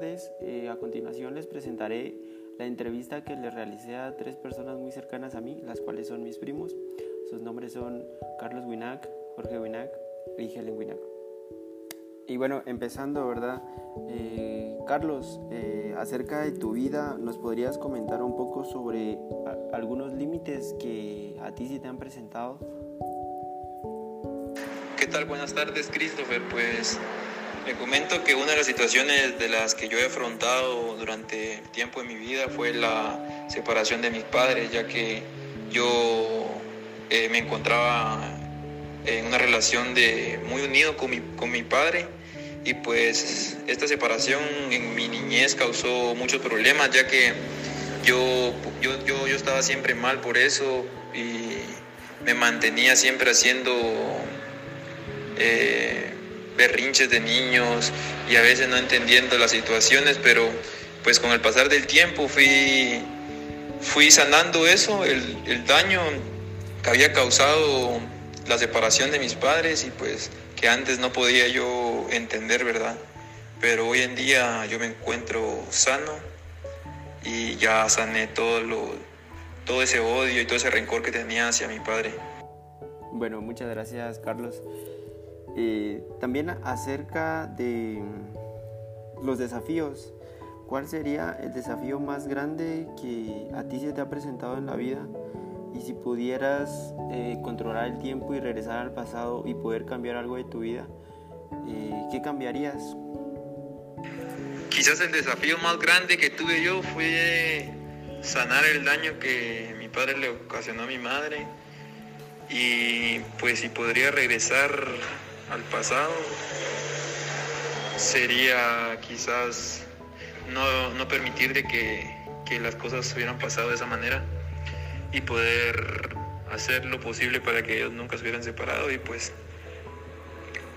tardes. Eh, a continuación les presentaré la entrevista que le realicé a tres personas muy cercanas a mí, las cuales son mis primos. Sus nombres son Carlos Winac, Jorge Winac y Helen Winac. Y bueno, empezando, ¿verdad? Eh, Carlos, eh, acerca de tu vida, ¿nos podrías comentar un poco sobre algunos límites que a ti sí te han presentado? ¿Qué tal? Buenas tardes, Christopher. Pues me comento que una de las situaciones de las que yo he afrontado durante el tiempo de mi vida fue la separación de mis padres, ya que yo eh, me encontraba en una relación de muy unido con mi, con mi padre. Y pues esta separación en mi niñez causó muchos problemas ya que yo, yo, yo, yo estaba siempre mal por eso y me mantenía siempre haciendo eh, berrinches de niños y a veces no entendiendo las situaciones, pero pues con el pasar del tiempo fui, fui sanando eso, el, el daño que había causado la separación de mis padres y pues que antes no podía yo entender, ¿verdad? Pero hoy en día yo me encuentro sano y ya sané todo, lo, todo ese odio y todo ese rencor que tenía hacia mi padre. Bueno, muchas gracias Carlos. Eh, también acerca de los desafíos, ¿cuál sería el desafío más grande que a ti se te ha presentado en la vida? Y si pudieras eh, controlar el tiempo y regresar al pasado y poder cambiar algo de tu vida, eh, ¿qué cambiarías? Quizás el desafío más grande que tuve yo fue sanar el daño que mi padre le ocasionó a mi madre. Y pues si podría regresar al pasado, sería quizás no, no permitir de que, que las cosas hubieran pasado de esa manera y poder hacer lo posible para que ellos nunca se hubieran separado y pues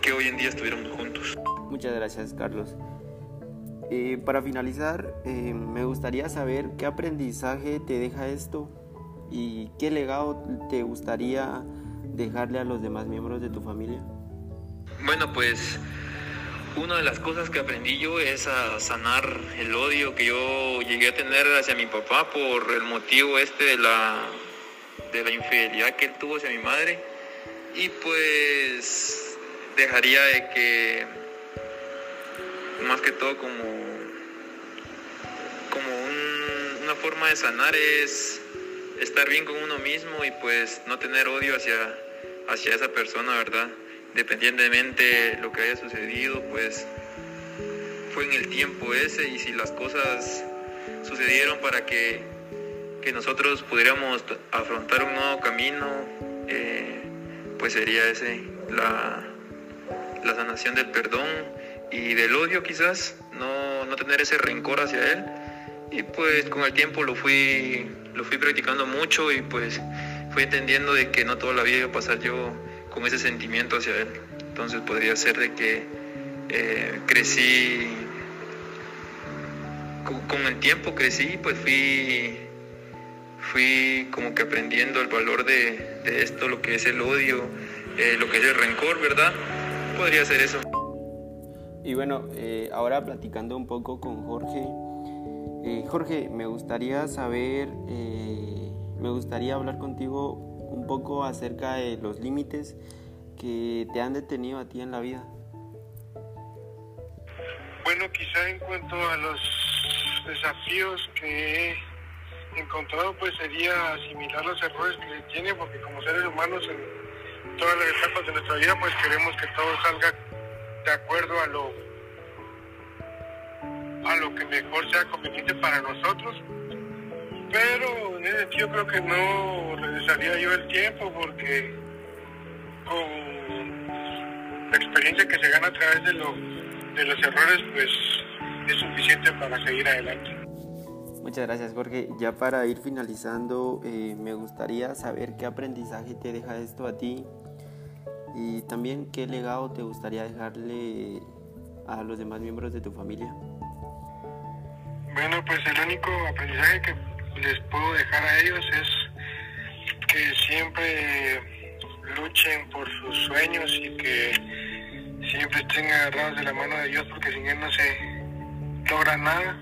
que hoy en día estuviéramos juntos. Muchas gracias Carlos. Eh, para finalizar, eh, me gustaría saber qué aprendizaje te deja esto y qué legado te gustaría dejarle a los demás miembros de tu familia. Bueno, pues una de las cosas que aprendí yo es a sanar el odio que yo llegué a tener hacia mi papá por el motivo este de la, de la infidelidad que él tuvo hacia mi madre. Y pues dejaría de que, más que todo como, como una forma de sanar es estar bien con uno mismo y pues no tener odio hacia, hacia esa persona, ¿verdad? Independientemente lo que haya sucedido, pues fue en el tiempo ese y si las cosas sucedieron para que, que nosotros pudiéramos afrontar un nuevo camino, eh, pues sería ese, la, la, sanación del perdón y del odio quizás, no, no, tener ese rencor hacia él. Y pues con el tiempo lo fui, lo fui practicando mucho y pues fui entendiendo de que no toda la vida iba a pasar yo con ese sentimiento hacia él. Entonces podría ser de que eh, crecí, con, el tiempo crecí, pues fui, fui como que aprendiendo el valor de, esto, lo que es el odio, eh, lo que es el rencor, ¿verdad? Podría ser eso. Y bueno, eh, ahora platicando un poco con Jorge. Jorge, me gustaría saber, me gustaría hablar contigo un poco acerca de los límites que te han detenido a ti en la vida. Bueno, quizá en cuanto a los desafíos que he encontrado, pues sería asimilar los errores que tiene, porque como seres humanos en todas las etapas de nuestra vida, pues queremos que todo salga de acuerdo a lo a lo que mejor sea conveniente para nosotros. Pero en ese sentido creo que no regresaría yo el tiempo porque con la experiencia que se gana a través de, de los errores, pues es suficiente para seguir adelante. Muchas gracias Jorge. Ya para ir finalizando, eh, me gustaría saber qué aprendizaje te deja esto a ti y también qué legado te gustaría dejarle a los demás miembros de tu familia. Bueno, pues el único aprendizaje que les puedo dejar a ellos es que siempre luchen por sus sueños y que siempre estén agarrados de la mano de Dios porque sin Él no se logra nada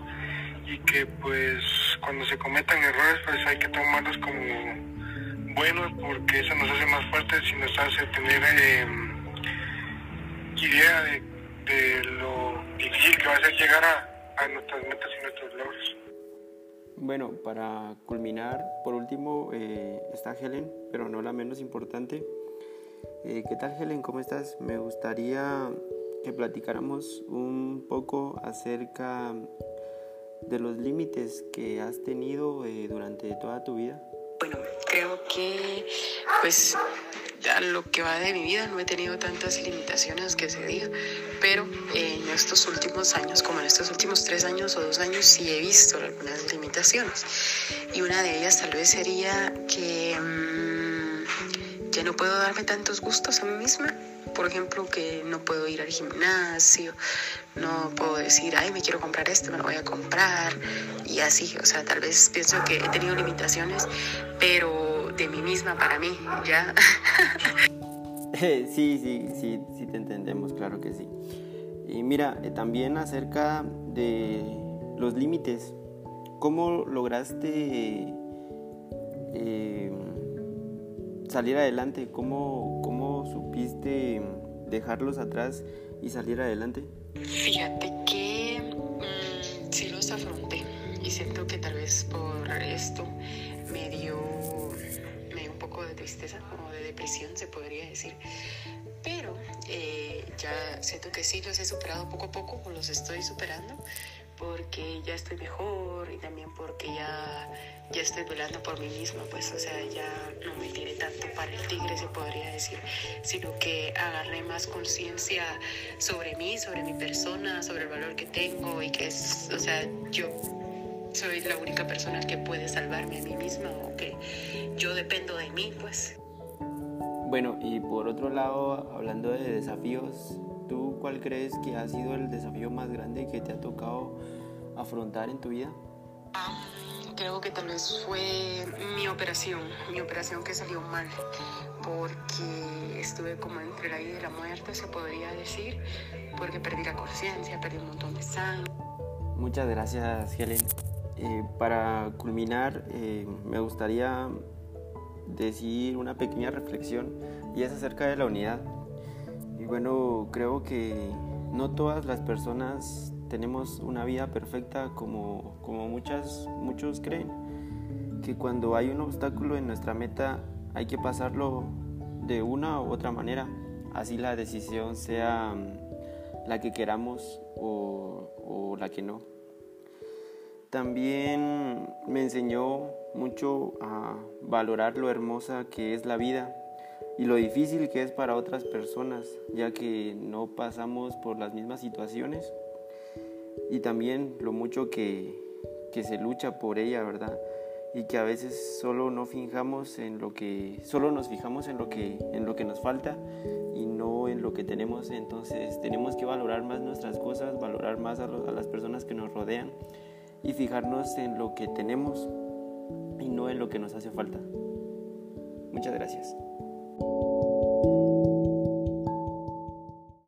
y que pues cuando se cometan errores pues hay que tomarlos como buenos porque eso nos hace más fuertes y nos hace tener eh, idea de, lo difícil que va a ser llegar a nuestras metas y nuestros logros. Bueno, para culminar, por último eh, está Helen, pero no la menos importante. Eh, ¿Qué tal Helen? ¿Cómo estás? Me gustaría que platicáramos un poco acerca de los límites que has tenido eh, durante toda tu vida. Bueno, creo que pues a lo que va de mi vida no he tenido tantas limitaciones que se diga, pero en estos últimos años, como en estos últimos tres años o dos años, sí he visto algunas limitaciones. Y una de ellas tal vez sería que mmm, ya no puedo darme tantos gustos a mí misma. Por ejemplo, que no puedo ir al gimnasio, no puedo decir, ay, me quiero comprar esto, me lo voy a comprar, y así. O sea, tal vez pienso que he tenido limitaciones, pero de mí misma para mí, ¿ya? sí, sí, sí, sí te entendemos, claro que sí. Y mira, eh, también acerca de los límites, ¿cómo lograste eh, salir adelante? ¿Cómo, ¿Cómo supiste dejarlos atrás y salir adelante? Fíjate que mmm, sí los afronté y siento que tal vez por esto me dio, tristeza o de depresión, se podría decir. Pero eh, ya siento que sí los he superado poco a poco o los estoy superando porque ya estoy mejor y también porque ya, ya estoy velando por mí misma, pues o sea, ya no me tiré tanto para el tigre, se podría decir, sino que agarré más conciencia sobre mí, sobre mi persona, sobre el valor que tengo y que es, o sea, yo soy la única persona que puede salvarme a mí misma o que yo dependo de mí, pues. Bueno, y por otro lado, hablando de desafíos, ¿tú cuál crees que ha sido el desafío más grande que te ha tocado afrontar en tu vida? Um, creo que tal vez fue mi operación, mi operación que salió mal, porque estuve como entre la vida y la muerte, se podría decir, porque perdí la conciencia, perdí un montón de sangre. Muchas gracias, Helen. Eh, para culminar, eh, me gustaría decir una pequeña reflexión y es acerca de la unidad. Y bueno, creo que no todas las personas tenemos una vida perfecta como, como muchas, muchos creen. Que cuando hay un obstáculo en nuestra meta hay que pasarlo de una u otra manera. Así la decisión sea la que queramos o la que no. También me enseñó mucho a valorar lo hermosa que es la vida y lo difícil que es para otras personas, ya que no pasamos por las mismas situaciones y también lo mucho que, que se lucha por ella, ¿verdad? Y que a veces solo no fijamos en lo que solo nos fijamos en lo que en lo que nos falta y no en lo que tenemos, entonces tenemos que valorar más nuestras cosas, valorar más a, a las personas que nos rodean y fijarnos en lo que tenemos y no en lo que nos hace falta. Muchas gracias.